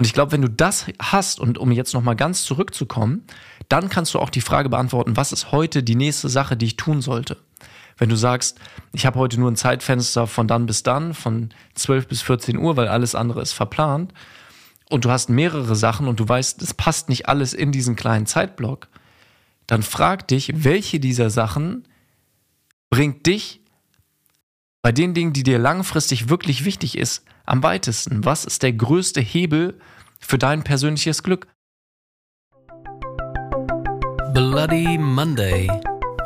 Und ich glaube, wenn du das hast und um jetzt nochmal ganz zurückzukommen, dann kannst du auch die Frage beantworten, was ist heute die nächste Sache, die ich tun sollte? Wenn du sagst, ich habe heute nur ein Zeitfenster von dann bis dann, von 12 bis 14 Uhr, weil alles andere ist verplant, und du hast mehrere Sachen und du weißt, es passt nicht alles in diesen kleinen Zeitblock, dann frag dich, welche dieser Sachen bringt dich bei den Dingen, die dir langfristig wirklich wichtig ist, am weitesten? Was ist der größte Hebel für dein persönliches Glück? Bloody Monday.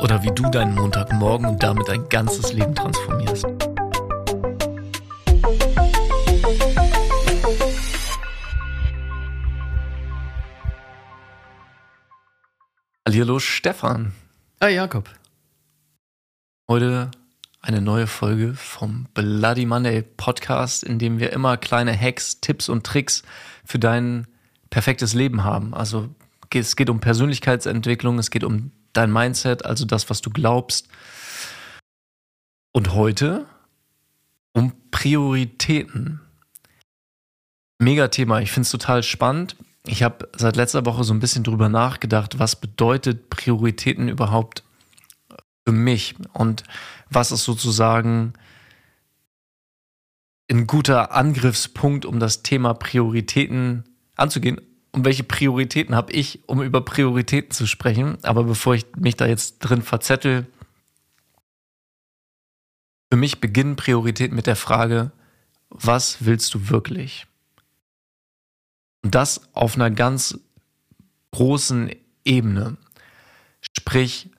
Oder wie du deinen Montagmorgen und damit dein ganzes Leben transformierst. Hallihallo Stefan. Ah, Jakob. Heute eine neue Folge vom Bloody Monday Podcast, in dem wir immer kleine Hacks, Tipps und Tricks für dein perfektes Leben haben. Also es geht um Persönlichkeitsentwicklung, es geht um dein Mindset, also das, was du glaubst. Und heute um Prioritäten. Mega Thema, ich finde es total spannend. Ich habe seit letzter Woche so ein bisschen drüber nachgedacht, was bedeutet Prioritäten überhaupt für mich und was ist sozusagen ein guter Angriffspunkt, um das Thema Prioritäten anzugehen. Um welche Prioritäten habe ich, um über Prioritäten zu sprechen? Aber bevor ich mich da jetzt drin verzettel, für mich beginnen Prioritäten mit der Frage, was willst du wirklich? Und das auf einer ganz großen Ebene. Sprich,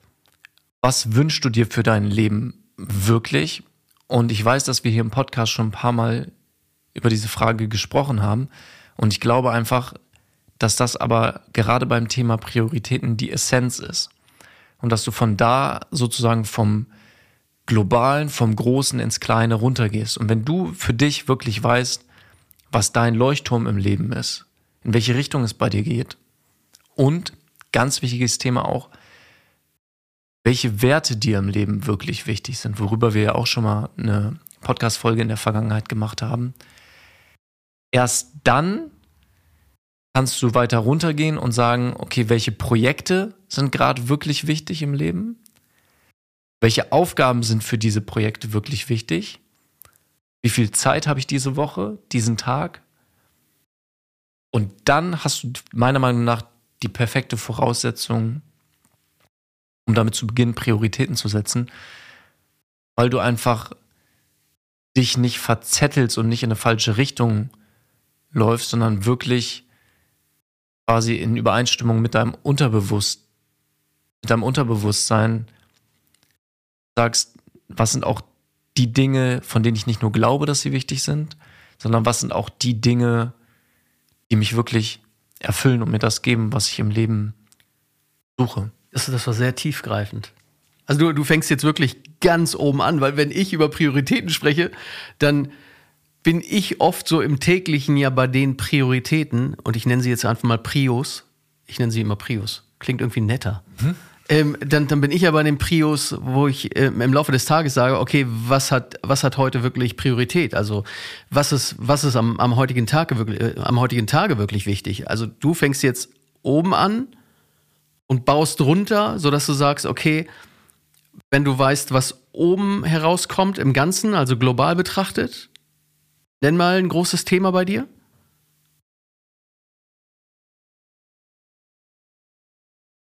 was wünschst du dir für dein Leben wirklich? Und ich weiß, dass wir hier im Podcast schon ein paar Mal über diese Frage gesprochen haben. Und ich glaube einfach, dass das aber gerade beim Thema Prioritäten die Essenz ist. Und dass du von da sozusagen vom Globalen, vom Großen ins Kleine runtergehst. Und wenn du für dich wirklich weißt, was dein Leuchtturm im Leben ist, in welche Richtung es bei dir geht und ganz wichtiges Thema auch, welche Werte dir im Leben wirklich wichtig sind, worüber wir ja auch schon mal eine Podcast-Folge in der Vergangenheit gemacht haben. Erst dann kannst du weiter runtergehen und sagen, okay, welche Projekte sind gerade wirklich wichtig im Leben? Welche Aufgaben sind für diese Projekte wirklich wichtig? Wie viel Zeit habe ich diese Woche, diesen Tag? Und dann hast du meiner Meinung nach die perfekte Voraussetzung, um damit zu beginnen, Prioritäten zu setzen, weil du einfach dich nicht verzettelst und nicht in eine falsche Richtung läufst, sondern wirklich quasi in Übereinstimmung mit deinem Unterbewusst, mit deinem Unterbewusstsein sagst, was sind auch die Dinge, von denen ich nicht nur glaube, dass sie wichtig sind, sondern was sind auch die Dinge, die mich wirklich erfüllen und mir das geben, was ich im Leben suche. Das, das war sehr tiefgreifend. Also du, du fängst jetzt wirklich ganz oben an, weil wenn ich über Prioritäten spreche, dann bin ich oft so im täglichen ja bei den Prioritäten und ich nenne sie jetzt einfach mal Prios. Ich nenne sie immer Prios. Klingt irgendwie netter. Mhm. Ähm, dann, dann bin ich aber in dem Prius, wo ich ähm, im Laufe des Tages sage, okay, was hat, was hat heute wirklich Priorität? Also was ist, was ist am, am, heutigen Tage wirklich, äh, am heutigen Tage wirklich wichtig? Also du fängst jetzt oben an und baust runter, sodass du sagst, okay, wenn du weißt, was oben herauskommt im Ganzen, also global betrachtet, nenn mal ein großes Thema bei dir.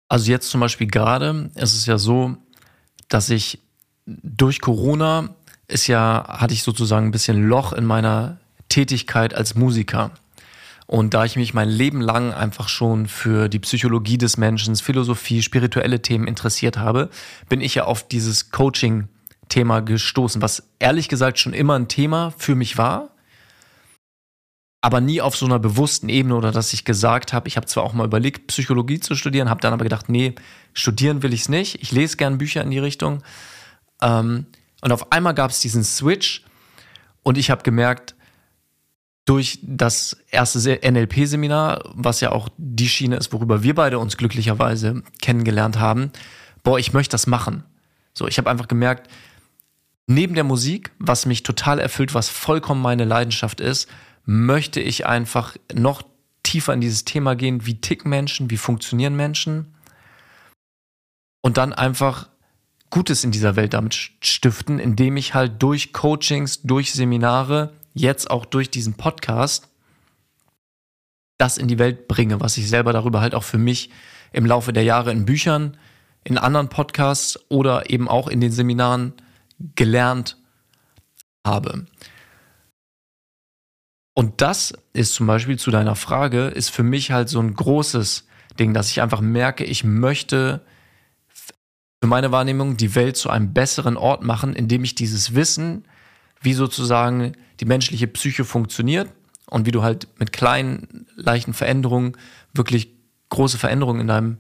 Also jetzt zum Beispiel gerade, es ist ja so, dass ich durch Corona ist ja, hatte ich sozusagen ein bisschen Loch in meiner Tätigkeit als Musiker. Und da ich mich mein Leben lang einfach schon für die Psychologie des Menschen, Philosophie, spirituelle Themen interessiert habe, bin ich ja auf dieses Coaching-Thema gestoßen, was ehrlich gesagt schon immer ein Thema für mich war, aber nie auf so einer bewussten Ebene oder dass ich gesagt habe, ich habe zwar auch mal überlegt, Psychologie zu studieren, habe dann aber gedacht, nee, studieren will ich es nicht. Ich lese gern Bücher in die Richtung. Ähm, und auf einmal gab es diesen Switch und ich habe gemerkt, durch das erste NLP-Seminar, was ja auch die Schiene ist, worüber wir beide uns glücklicherweise kennengelernt haben, boah, ich möchte das machen. So, ich habe einfach gemerkt, neben der Musik, was mich total erfüllt, was vollkommen meine Leidenschaft ist, möchte ich einfach noch tiefer in dieses Thema gehen, wie ticken Menschen, wie funktionieren Menschen und dann einfach Gutes in dieser Welt damit stiften, indem ich halt durch Coachings, durch Seminare, jetzt auch durch diesen Podcast das in die Welt bringe, was ich selber darüber halt auch für mich im Laufe der Jahre in Büchern, in anderen Podcasts oder eben auch in den Seminaren gelernt habe. Und das ist zum Beispiel zu deiner Frage, ist für mich halt so ein großes Ding, dass ich einfach merke, ich möchte für meine Wahrnehmung die Welt zu einem besseren Ort machen, indem ich dieses Wissen, wie sozusagen die menschliche Psyche funktioniert und wie du halt mit kleinen, leichten Veränderungen wirklich große Veränderungen in deinem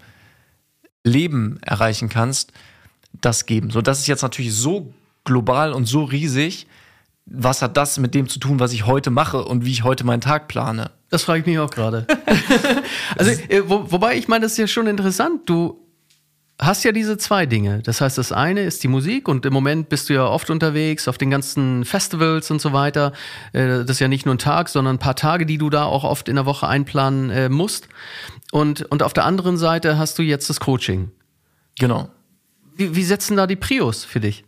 Leben erreichen kannst, das geben. So, das ist jetzt natürlich so global und so riesig. Was hat das mit dem zu tun, was ich heute mache und wie ich heute meinen Tag plane? Das frage ich mich auch gerade. also, äh, wo, wobei ich meine, das ist ja schon interessant. Du hast ja diese zwei Dinge. Das heißt, das eine ist die Musik und im Moment bist du ja oft unterwegs auf den ganzen Festivals und so weiter. Äh, das ist ja nicht nur ein Tag, sondern ein paar Tage, die du da auch oft in der Woche einplanen äh, musst. Und, und auf der anderen Seite hast du jetzt das Coaching. Genau. Wie, wie setzen da die Prios für dich?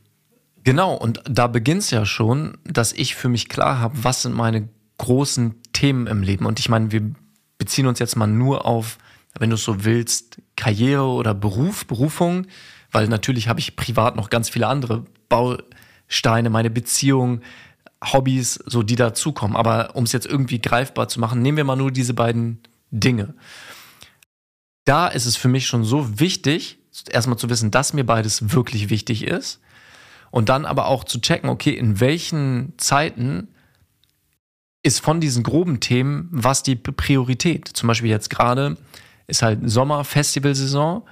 Genau, und da beginnt es ja schon, dass ich für mich klar habe, was sind meine großen Themen im Leben. Und ich meine, wir beziehen uns jetzt mal nur auf wenn du so willst, Karriere oder Beruf, Berufung, weil natürlich habe ich privat noch ganz viele andere Bausteine, meine Beziehung, Hobbys, so die dazukommen. Aber um es jetzt irgendwie greifbar zu machen, nehmen wir mal nur diese beiden Dinge. Da ist es für mich schon so wichtig, erstmal zu wissen, dass mir beides wirklich wichtig ist. Und dann aber auch zu checken, okay, in welchen Zeiten ist von diesen groben Themen was die Priorität? Zum Beispiel jetzt gerade ist halt Sommer, Festivalsaison.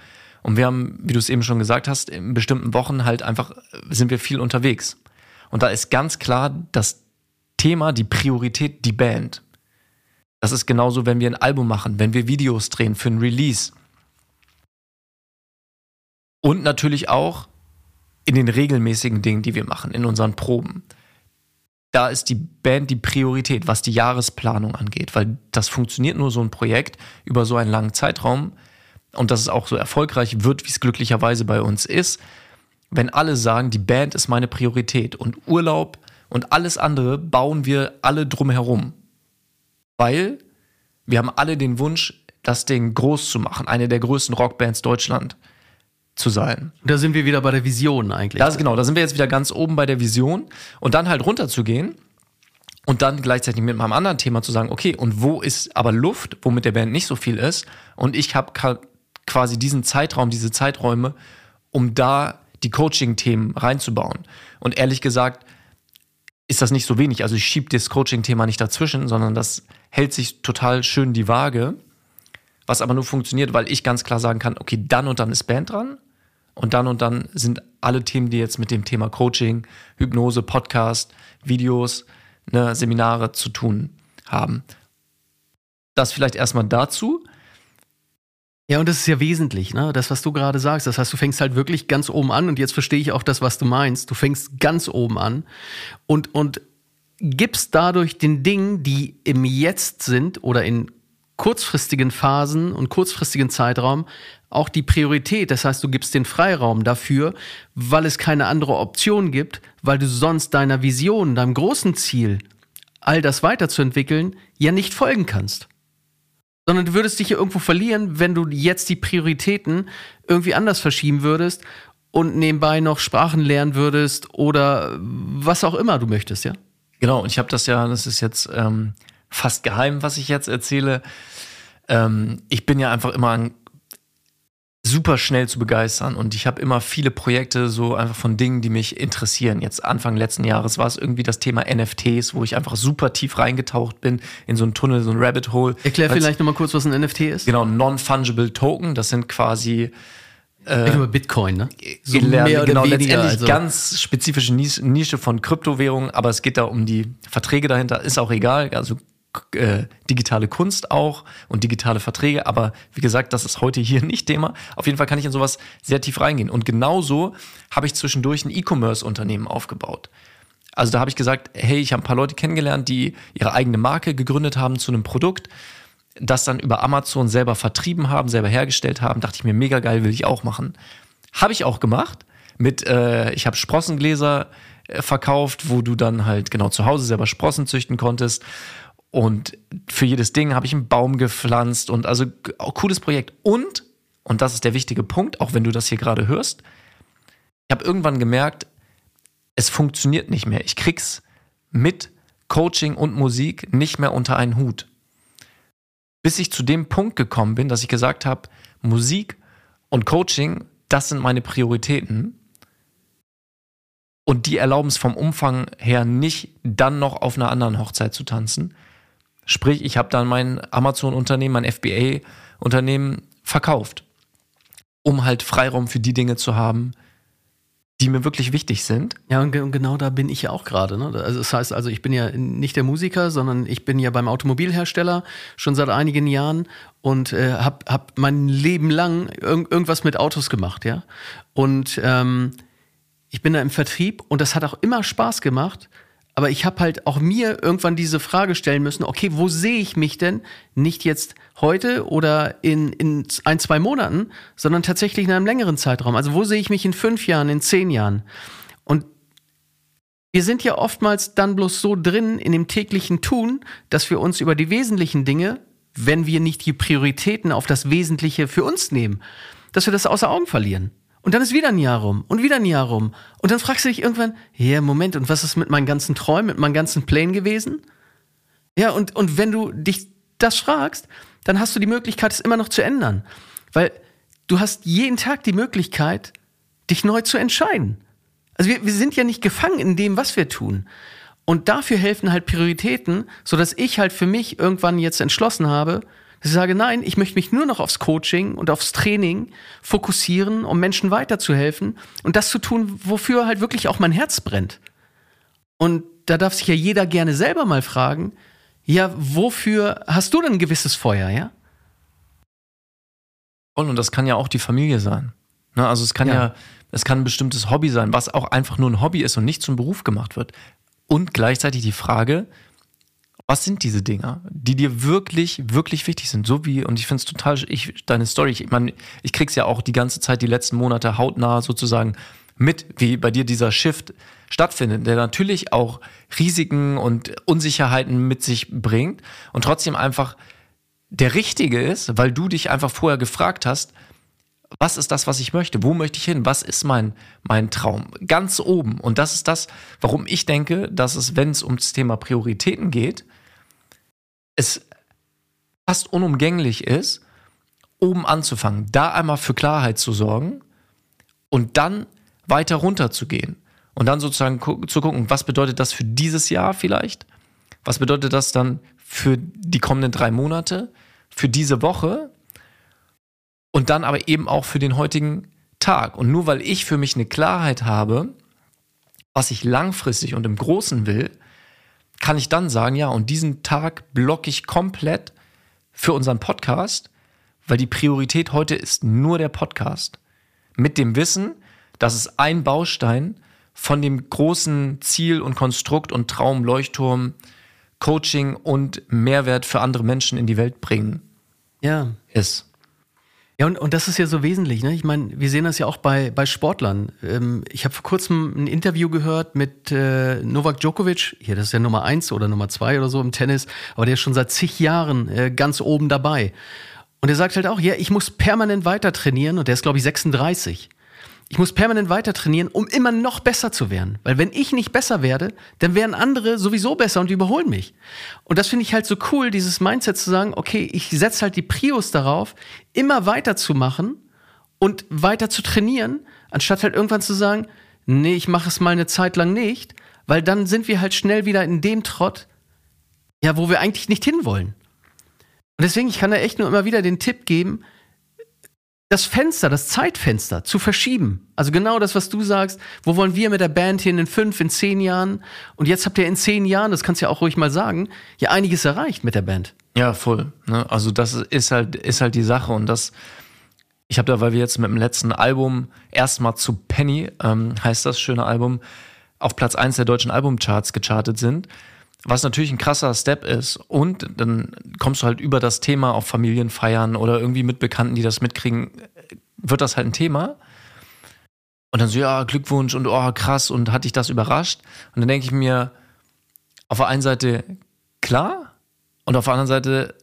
Und wir haben, wie du es eben schon gesagt hast, in bestimmten Wochen halt einfach sind wir viel unterwegs. Und da ist ganz klar das Thema, die Priorität, die Band. Das ist genauso, wenn wir ein Album machen, wenn wir Videos drehen für ein Release. Und natürlich auch in den regelmäßigen Dingen, die wir machen, in unseren Proben da ist die Band die Priorität, was die Jahresplanung angeht, weil das funktioniert nur so ein Projekt über so einen langen Zeitraum und dass es auch so erfolgreich wird, wie es glücklicherweise bei uns ist, wenn alle sagen, die Band ist meine Priorität und Urlaub und alles andere bauen wir alle drumherum. Weil wir haben alle den Wunsch, das Ding groß zu machen, eine der größten Rockbands Deutschland zu sein. Da sind wir wieder bei der Vision eigentlich. Das, genau, da sind wir jetzt wieder ganz oben bei der Vision und dann halt runterzugehen und dann gleichzeitig mit meinem anderen Thema zu sagen, okay, und wo ist aber Luft, wo mit der Band nicht so viel ist und ich habe quasi diesen Zeitraum, diese Zeiträume, um da die Coaching-Themen reinzubauen. Und ehrlich gesagt ist das nicht so wenig. Also ich schiebe das Coaching-Thema nicht dazwischen, sondern das hält sich total schön die Waage. Was aber nur funktioniert, weil ich ganz klar sagen kann, okay, dann und dann ist Band dran und dann und dann sind alle Themen, die jetzt mit dem Thema Coaching, Hypnose, Podcast, Videos, ne, Seminare zu tun haben. Das vielleicht erstmal dazu. Ja, und das ist ja wesentlich, ne? Das, was du gerade sagst. Das heißt, du fängst halt wirklich ganz oben an und jetzt verstehe ich auch das, was du meinst. Du fängst ganz oben an und, und gibst dadurch den Dingen, die im Jetzt sind oder in kurzfristigen Phasen und kurzfristigen Zeitraum auch die Priorität. Das heißt, du gibst den Freiraum dafür, weil es keine andere Option gibt, weil du sonst deiner Vision, deinem großen Ziel, all das weiterzuentwickeln, ja nicht folgen kannst. Sondern du würdest dich ja irgendwo verlieren, wenn du jetzt die Prioritäten irgendwie anders verschieben würdest und nebenbei noch Sprachen lernen würdest oder was auch immer du möchtest, ja? Genau, und ich habe das ja, das ist jetzt ähm, fast geheim, was ich jetzt erzähle. Ähm, ich bin ja einfach immer ein super schnell zu begeistern und ich habe immer viele Projekte so einfach von Dingen, die mich interessieren. Jetzt Anfang letzten Jahres war es irgendwie das Thema NFTs, wo ich einfach super tief reingetaucht bin in so einen Tunnel, so ein Rabbit Hole. Erklär vielleicht nochmal kurz, was ein NFT ist. Genau, Non-Fungible Token, das sind quasi äh, über Bitcoin, ne? So mehr genau, weniger, letztendlich also. ganz spezifische Nische von Kryptowährungen, aber es geht da um die Verträge dahinter, ist auch egal. Also äh, digitale Kunst auch und digitale Verträge. Aber wie gesagt, das ist heute hier nicht Thema. Auf jeden Fall kann ich in sowas sehr tief reingehen. Und genauso habe ich zwischendurch ein E-Commerce-Unternehmen aufgebaut. Also da habe ich gesagt, hey, ich habe ein paar Leute kennengelernt, die ihre eigene Marke gegründet haben zu einem Produkt, das dann über Amazon selber vertrieben haben, selber hergestellt haben. Dachte ich mir, mega geil, will ich auch machen. Habe ich auch gemacht. Mit, äh, ich habe Sprossengläser äh, verkauft, wo du dann halt genau zu Hause selber Sprossen züchten konntest. Und für jedes Ding habe ich einen Baum gepflanzt und also cooles Projekt. Und, und das ist der wichtige Punkt, auch wenn du das hier gerade hörst, ich habe irgendwann gemerkt, es funktioniert nicht mehr. Ich krieg's mit Coaching und Musik nicht mehr unter einen Hut. Bis ich zu dem Punkt gekommen bin, dass ich gesagt habe, Musik und Coaching, das sind meine Prioritäten. Und die erlauben es vom Umfang her nicht, dann noch auf einer anderen Hochzeit zu tanzen. Sprich, ich habe dann mein Amazon-Unternehmen, mein FBA-Unternehmen verkauft, um halt Freiraum für die Dinge zu haben, die mir wirklich wichtig sind. Ja, und, genau da bin ich ja auch gerade. Ne? Also das heißt, also ich bin ja nicht der Musiker, sondern ich bin ja beim Automobilhersteller schon seit einigen Jahren und äh, habe hab mein Leben lang irg irgendwas mit Autos gemacht, ja. Und ähm, ich bin da im Vertrieb und das hat auch immer Spaß gemacht. Aber ich habe halt auch mir irgendwann diese Frage stellen müssen, okay, wo sehe ich mich denn? Nicht jetzt heute oder in, in ein, zwei Monaten, sondern tatsächlich in einem längeren Zeitraum. Also wo sehe ich mich in fünf Jahren, in zehn Jahren? Und wir sind ja oftmals dann bloß so drin in dem täglichen Tun, dass wir uns über die wesentlichen Dinge, wenn wir nicht die Prioritäten auf das Wesentliche für uns nehmen, dass wir das außer Augen verlieren. Und dann ist wieder ein Jahr rum und wieder ein Jahr rum. Und dann fragst du dich irgendwann, ja, Moment, und was ist mit meinen ganzen Träumen, mit meinen ganzen Plänen gewesen? Ja, und, und wenn du dich das fragst, dann hast du die Möglichkeit, es immer noch zu ändern. Weil du hast jeden Tag die Möglichkeit, dich neu zu entscheiden. Also wir, wir sind ja nicht gefangen in dem, was wir tun. Und dafür helfen halt Prioritäten, so dass ich halt für mich irgendwann jetzt entschlossen habe, dass ich sage, nein, ich möchte mich nur noch aufs Coaching und aufs Training fokussieren, um Menschen weiterzuhelfen und das zu tun, wofür halt wirklich auch mein Herz brennt. Und da darf sich ja jeder gerne selber mal fragen, ja, wofür hast du denn ein gewisses Feuer, ja? Und das kann ja auch die Familie sein. Ne, also es kann ja. ja, es kann ein bestimmtes Hobby sein, was auch einfach nur ein Hobby ist und nicht zum Beruf gemacht wird. Und gleichzeitig die Frage, was sind diese Dinger, die dir wirklich, wirklich wichtig sind? So wie, und ich finde es total, ich, deine Story, ich meine, ich krieg's ja auch die ganze Zeit, die letzten Monate hautnah sozusagen mit, wie bei dir dieser Shift stattfindet, der natürlich auch Risiken und Unsicherheiten mit sich bringt und trotzdem einfach der richtige ist, weil du dich einfach vorher gefragt hast, was ist das, was ich möchte? Wo möchte ich hin? Was ist mein, mein Traum? Ganz oben. Und das ist das, warum ich denke, dass es, wenn es um das Thema Prioritäten geht, es fast unumgänglich ist, oben anzufangen, da einmal für Klarheit zu sorgen und dann weiter runter zu gehen und dann sozusagen gu zu gucken, was bedeutet das für dieses Jahr vielleicht? Was bedeutet das dann für die kommenden drei Monate, für diese Woche und dann aber eben auch für den heutigen Tag. Und nur weil ich für mich eine Klarheit habe, was ich langfristig und im Großen will, kann ich dann sagen, ja, und diesen Tag blocke ich komplett für unseren Podcast, weil die Priorität heute ist nur der Podcast. Mit dem Wissen, dass es ein Baustein von dem großen Ziel und Konstrukt und Traum, Leuchtturm, Coaching und Mehrwert für andere Menschen in die Welt bringen ja. ist. Ja, und, und das ist ja so wesentlich. Ne? Ich meine, wir sehen das ja auch bei, bei Sportlern. Ähm, ich habe vor kurzem ein Interview gehört mit äh, Novak Djokovic. Hier, das ist ja Nummer eins oder Nummer zwei oder so im Tennis. Aber der ist schon seit zig Jahren äh, ganz oben dabei. Und er sagt halt auch, ja, ich muss permanent weiter trainieren. Und der ist, glaube ich, 36 ich muss permanent weiter trainieren, um immer noch besser zu werden. Weil wenn ich nicht besser werde, dann werden andere sowieso besser und überholen mich. Und das finde ich halt so cool, dieses Mindset zu sagen, okay, ich setze halt die Prios darauf, immer weiter zu machen und weiter zu trainieren, anstatt halt irgendwann zu sagen, nee, ich mache es mal eine Zeit lang nicht, weil dann sind wir halt schnell wieder in dem Trott, ja, wo wir eigentlich nicht hinwollen. Und deswegen, ich kann da echt nur immer wieder den Tipp geben, das Fenster, das Zeitfenster zu verschieben. Also genau das, was du sagst. Wo wollen wir mit der Band hin in fünf, in zehn Jahren? Und jetzt habt ihr in zehn Jahren, das kannst du ja auch ruhig mal sagen, ja einiges erreicht mit der Band. Ja, voll. Ne? Also das ist halt, ist halt die Sache und das, ich habe da, weil wir jetzt mit dem letzten Album erstmal zu Penny, ähm, heißt das schöne Album, auf Platz 1 der deutschen Albumcharts gechartet sind, was natürlich ein krasser Step ist. Und dann kommst du halt über das Thema auf Familienfeiern oder irgendwie mit Bekannten, die das mitkriegen, wird das halt ein Thema. Und dann so, ja, Glückwunsch und oh, krass und hat dich das überrascht? Und dann denke ich mir, auf der einen Seite klar und auf der anderen Seite,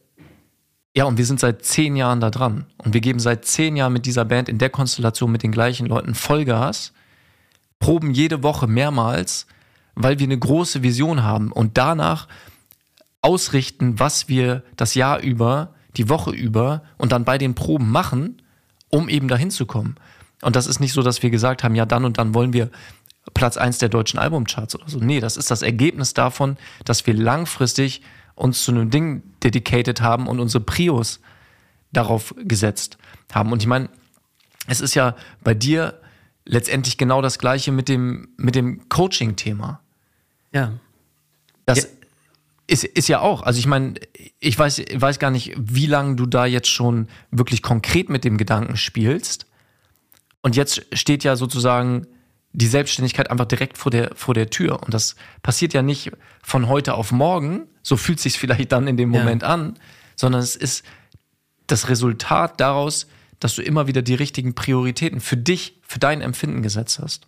ja, und wir sind seit zehn Jahren da dran. Und wir geben seit zehn Jahren mit dieser Band in der Konstellation mit den gleichen Leuten Vollgas, proben jede Woche mehrmals, weil wir eine große Vision haben und danach ausrichten, was wir das Jahr über, die Woche über und dann bei den Proben machen, um eben dahin zu kommen. Und das ist nicht so, dass wir gesagt haben, ja, dann und dann wollen wir Platz 1 der deutschen Albumcharts oder so. Nee, das ist das Ergebnis davon, dass wir langfristig uns zu einem Ding dedicated haben und unsere Prios darauf gesetzt haben. Und ich meine, es ist ja bei dir letztendlich genau das Gleiche mit dem, mit dem Coaching-Thema. Ja. Das ja. Ist, ist ja auch, also ich meine, ich weiß, weiß gar nicht, wie lange du da jetzt schon wirklich konkret mit dem Gedanken spielst. Und jetzt steht ja sozusagen die Selbstständigkeit einfach direkt vor der, vor der Tür. Und das passiert ja nicht von heute auf morgen, so fühlt sich vielleicht dann in dem Moment ja. an, sondern es ist das Resultat daraus, dass du immer wieder die richtigen Prioritäten für dich, für dein Empfinden gesetzt hast.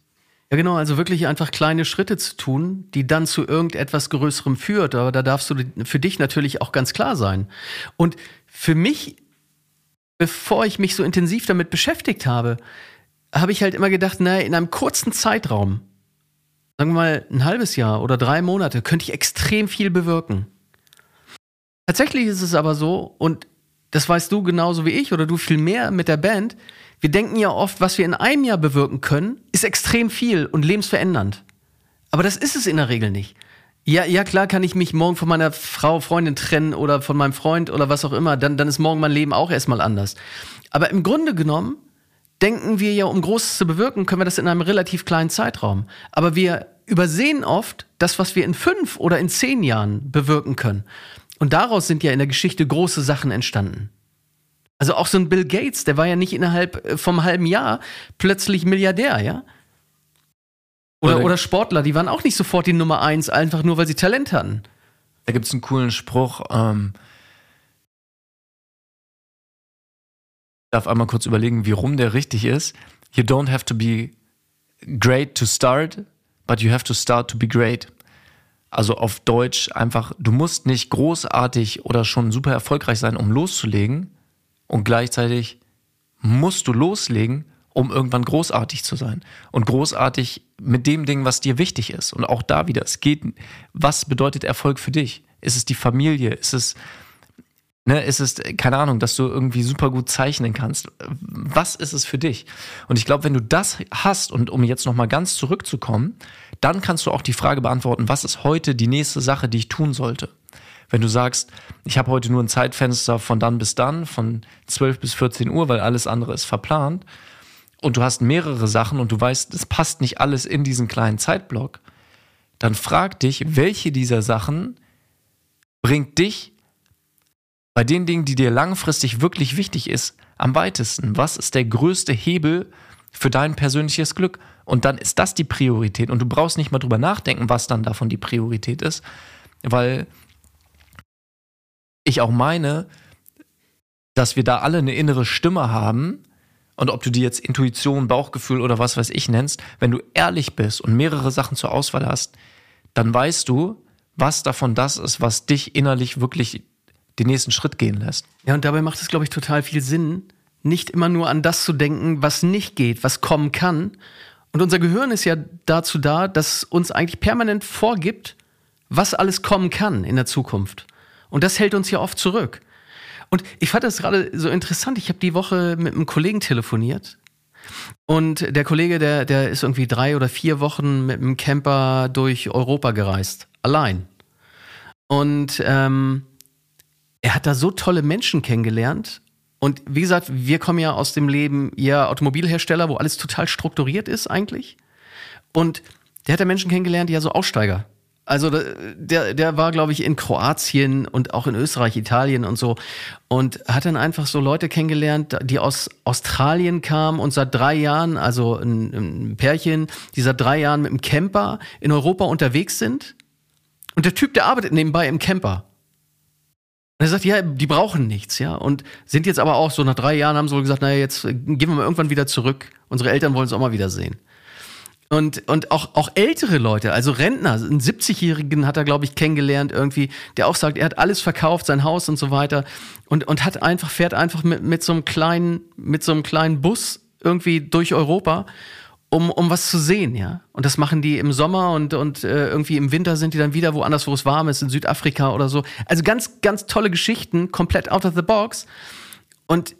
Ja, genau, also wirklich einfach kleine Schritte zu tun, die dann zu irgendetwas Größerem führt. Aber da darfst du für dich natürlich auch ganz klar sein. Und für mich, bevor ich mich so intensiv damit beschäftigt habe, habe ich halt immer gedacht, naja, in einem kurzen Zeitraum, sagen wir mal ein halbes Jahr oder drei Monate, könnte ich extrem viel bewirken. Tatsächlich ist es aber so, und das weißt du genauso wie ich oder du viel mehr mit der Band, wir denken ja oft, was wir in einem Jahr bewirken können, ist extrem viel und lebensverändernd. Aber das ist es in der Regel nicht. Ja, ja, klar kann ich mich morgen von meiner Frau, Freundin trennen oder von meinem Freund oder was auch immer, dann, dann ist morgen mein Leben auch erstmal anders. Aber im Grunde genommen denken wir ja, um Großes zu bewirken, können wir das in einem relativ kleinen Zeitraum. Aber wir übersehen oft das, was wir in fünf oder in zehn Jahren bewirken können. Und daraus sind ja in der Geschichte große Sachen entstanden. Also auch so ein Bill Gates, der war ja nicht innerhalb äh, vom halben Jahr plötzlich Milliardär, ja? Oder, oder Sportler, die waren auch nicht sofort die Nummer eins, einfach nur, weil sie Talent hatten. Da gibt es einen coolen Spruch, ähm, darf einmal kurz überlegen, wie rum der richtig ist. You don't have to be great to start, but you have to start to be great. Also auf Deutsch einfach, du musst nicht großartig oder schon super erfolgreich sein, um loszulegen. Und gleichzeitig musst du loslegen, um irgendwann großartig zu sein. Und großartig mit dem Ding, was dir wichtig ist. Und auch da wieder, es geht, was bedeutet Erfolg für dich? Ist es die Familie? Ist es Ne, ist es, keine Ahnung, dass du irgendwie super gut zeichnen kannst. Was ist es für dich? Und ich glaube, wenn du das hast und um jetzt nochmal ganz zurückzukommen, dann kannst du auch die Frage beantworten, was ist heute die nächste Sache, die ich tun sollte? Wenn du sagst, ich habe heute nur ein Zeitfenster von dann bis dann, von 12 bis 14 Uhr, weil alles andere ist verplant, und du hast mehrere Sachen und du weißt, es passt nicht alles in diesen kleinen Zeitblock, dann frag dich, welche dieser Sachen bringt dich bei den Dingen, die dir langfristig wirklich wichtig ist, am weitesten? Was ist der größte Hebel für dein persönliches Glück? Und dann ist das die Priorität. Und du brauchst nicht mal drüber nachdenken, was dann davon die Priorität ist, weil ich auch meine, dass wir da alle eine innere Stimme haben. Und ob du die jetzt Intuition, Bauchgefühl oder was weiß ich nennst, wenn du ehrlich bist und mehrere Sachen zur Auswahl hast, dann weißt du, was davon das ist, was dich innerlich wirklich den nächsten Schritt gehen lässt. Ja, und dabei macht es, glaube ich, total viel Sinn, nicht immer nur an das zu denken, was nicht geht, was kommen kann. Und unser Gehirn ist ja dazu da, dass uns eigentlich permanent vorgibt, was alles kommen kann in der Zukunft. Und das hält uns ja oft zurück. Und ich fand das gerade so interessant. Ich habe die Woche mit einem Kollegen telefoniert. Und der Kollege, der, der ist irgendwie drei oder vier Wochen mit einem Camper durch Europa gereist. Allein. Und ähm, er hat da so tolle Menschen kennengelernt. Und wie gesagt, wir kommen ja aus dem Leben ja Automobilhersteller, wo alles total strukturiert ist eigentlich. Und der hat da Menschen kennengelernt, ja so Aussteiger. Also der, der war, glaube ich, in Kroatien und auch in Österreich, Italien und so. Und hat dann einfach so Leute kennengelernt, die aus Australien kamen und seit drei Jahren, also ein, ein Pärchen, die seit drei Jahren mit dem Camper in Europa unterwegs sind. Und der Typ, der arbeitet nebenbei im Camper. Und er sagt, ja, die brauchen nichts, ja. Und sind jetzt aber auch so nach drei Jahren haben sie wohl gesagt, naja, jetzt gehen wir mal irgendwann wieder zurück. Unsere Eltern wollen es auch mal wieder sehen. Und, und auch, auch ältere Leute, also Rentner, einen 70-Jährigen hat er, glaube ich, kennengelernt irgendwie, der auch sagt, er hat alles verkauft, sein Haus und so weiter. Und, und hat einfach, fährt einfach mit, mit so einem kleinen, mit so einem kleinen Bus irgendwie durch Europa, um, um was zu sehen, ja. Und das machen die im Sommer und, und äh, irgendwie im Winter sind die dann wieder woanders, wo es warm ist, in Südafrika oder so. Also ganz, ganz tolle Geschichten, komplett out of the box. Und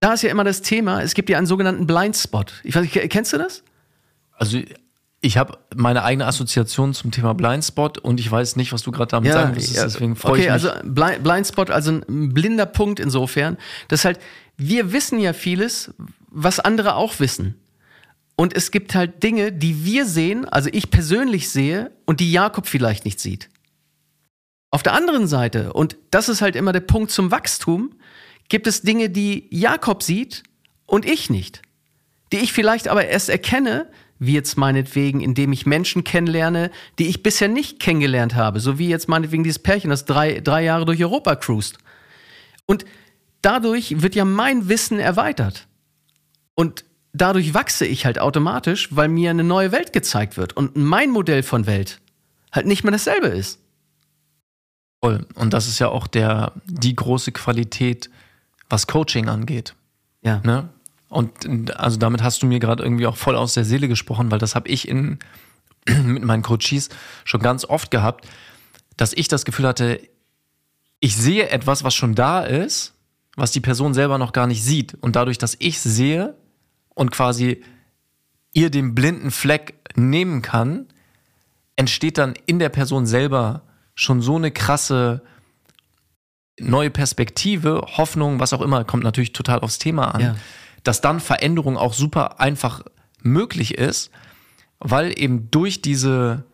da ist ja immer das Thema, es gibt ja einen sogenannten Blindspot. Ich weiß nicht, kennst du das? Also ich habe meine eigene Assoziation zum Thema Blindspot und ich weiß nicht, was du gerade damit ja, sagen willst. Ja, deswegen freue okay, ich mich. also Blind, Blindspot, also ein blinder Punkt insofern, dass halt wir wissen ja vieles, was andere auch wissen. Und es gibt halt Dinge, die wir sehen, also ich persönlich sehe und die Jakob vielleicht nicht sieht. Auf der anderen Seite, und das ist halt immer der Punkt zum Wachstum, gibt es Dinge, die Jakob sieht und ich nicht. Die ich vielleicht aber erst erkenne, wie jetzt meinetwegen, indem ich Menschen kennenlerne, die ich bisher nicht kennengelernt habe, so wie jetzt meinetwegen dieses Pärchen, das drei, drei Jahre durch Europa cruist. Und dadurch wird ja mein Wissen erweitert. Und dadurch wachse ich halt automatisch, weil mir eine neue Welt gezeigt wird und mein Modell von Welt halt nicht mehr dasselbe ist. Voll. Und das ist ja auch der, die große Qualität, was Coaching angeht. Ja. Ne? Und also damit hast du mir gerade irgendwie auch voll aus der Seele gesprochen, weil das habe ich in, mit meinen Coaches schon ganz oft gehabt, dass ich das Gefühl hatte, ich sehe etwas, was schon da ist, was die Person selber noch gar nicht sieht. Und dadurch, dass ich sehe und quasi ihr den blinden Fleck nehmen kann, entsteht dann in der Person selber schon so eine krasse neue Perspektive, Hoffnung, was auch immer, kommt natürlich total aufs Thema an. Ja dass dann Veränderung auch super einfach möglich ist, weil eben durch diese,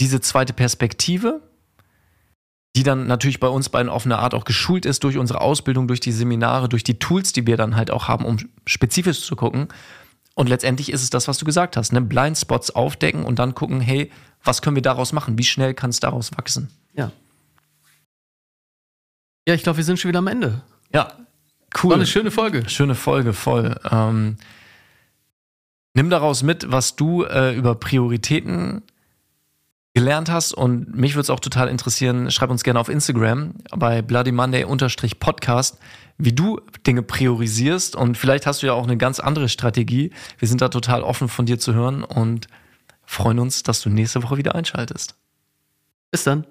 diese zweite Perspektive, die dann natürlich bei uns beiden auf eine Art auch geschult ist durch unsere Ausbildung, durch die Seminare, durch die Tools, die wir dann halt auch haben, um spezifisch zu gucken. Und letztendlich ist es das, was du gesagt hast, ne? Blindspots aufdecken und dann gucken, hey, was können wir daraus machen? Wie schnell kann es daraus wachsen? Ja. Ja, ich glaube, wir sind schon wieder am Ende. Ja, Cool. War eine schöne Folge. Schöne Folge, voll. Ähm, nimm daraus mit, was du äh, über Prioritäten gelernt hast und mich würde es auch total interessieren, schreib uns gerne auf Instagram bei Bloody Monday Podcast, wie du Dinge priorisierst und vielleicht hast du ja auch eine ganz andere Strategie. Wir sind da total offen von dir zu hören und freuen uns, dass du nächste Woche wieder einschaltest. Bis dann.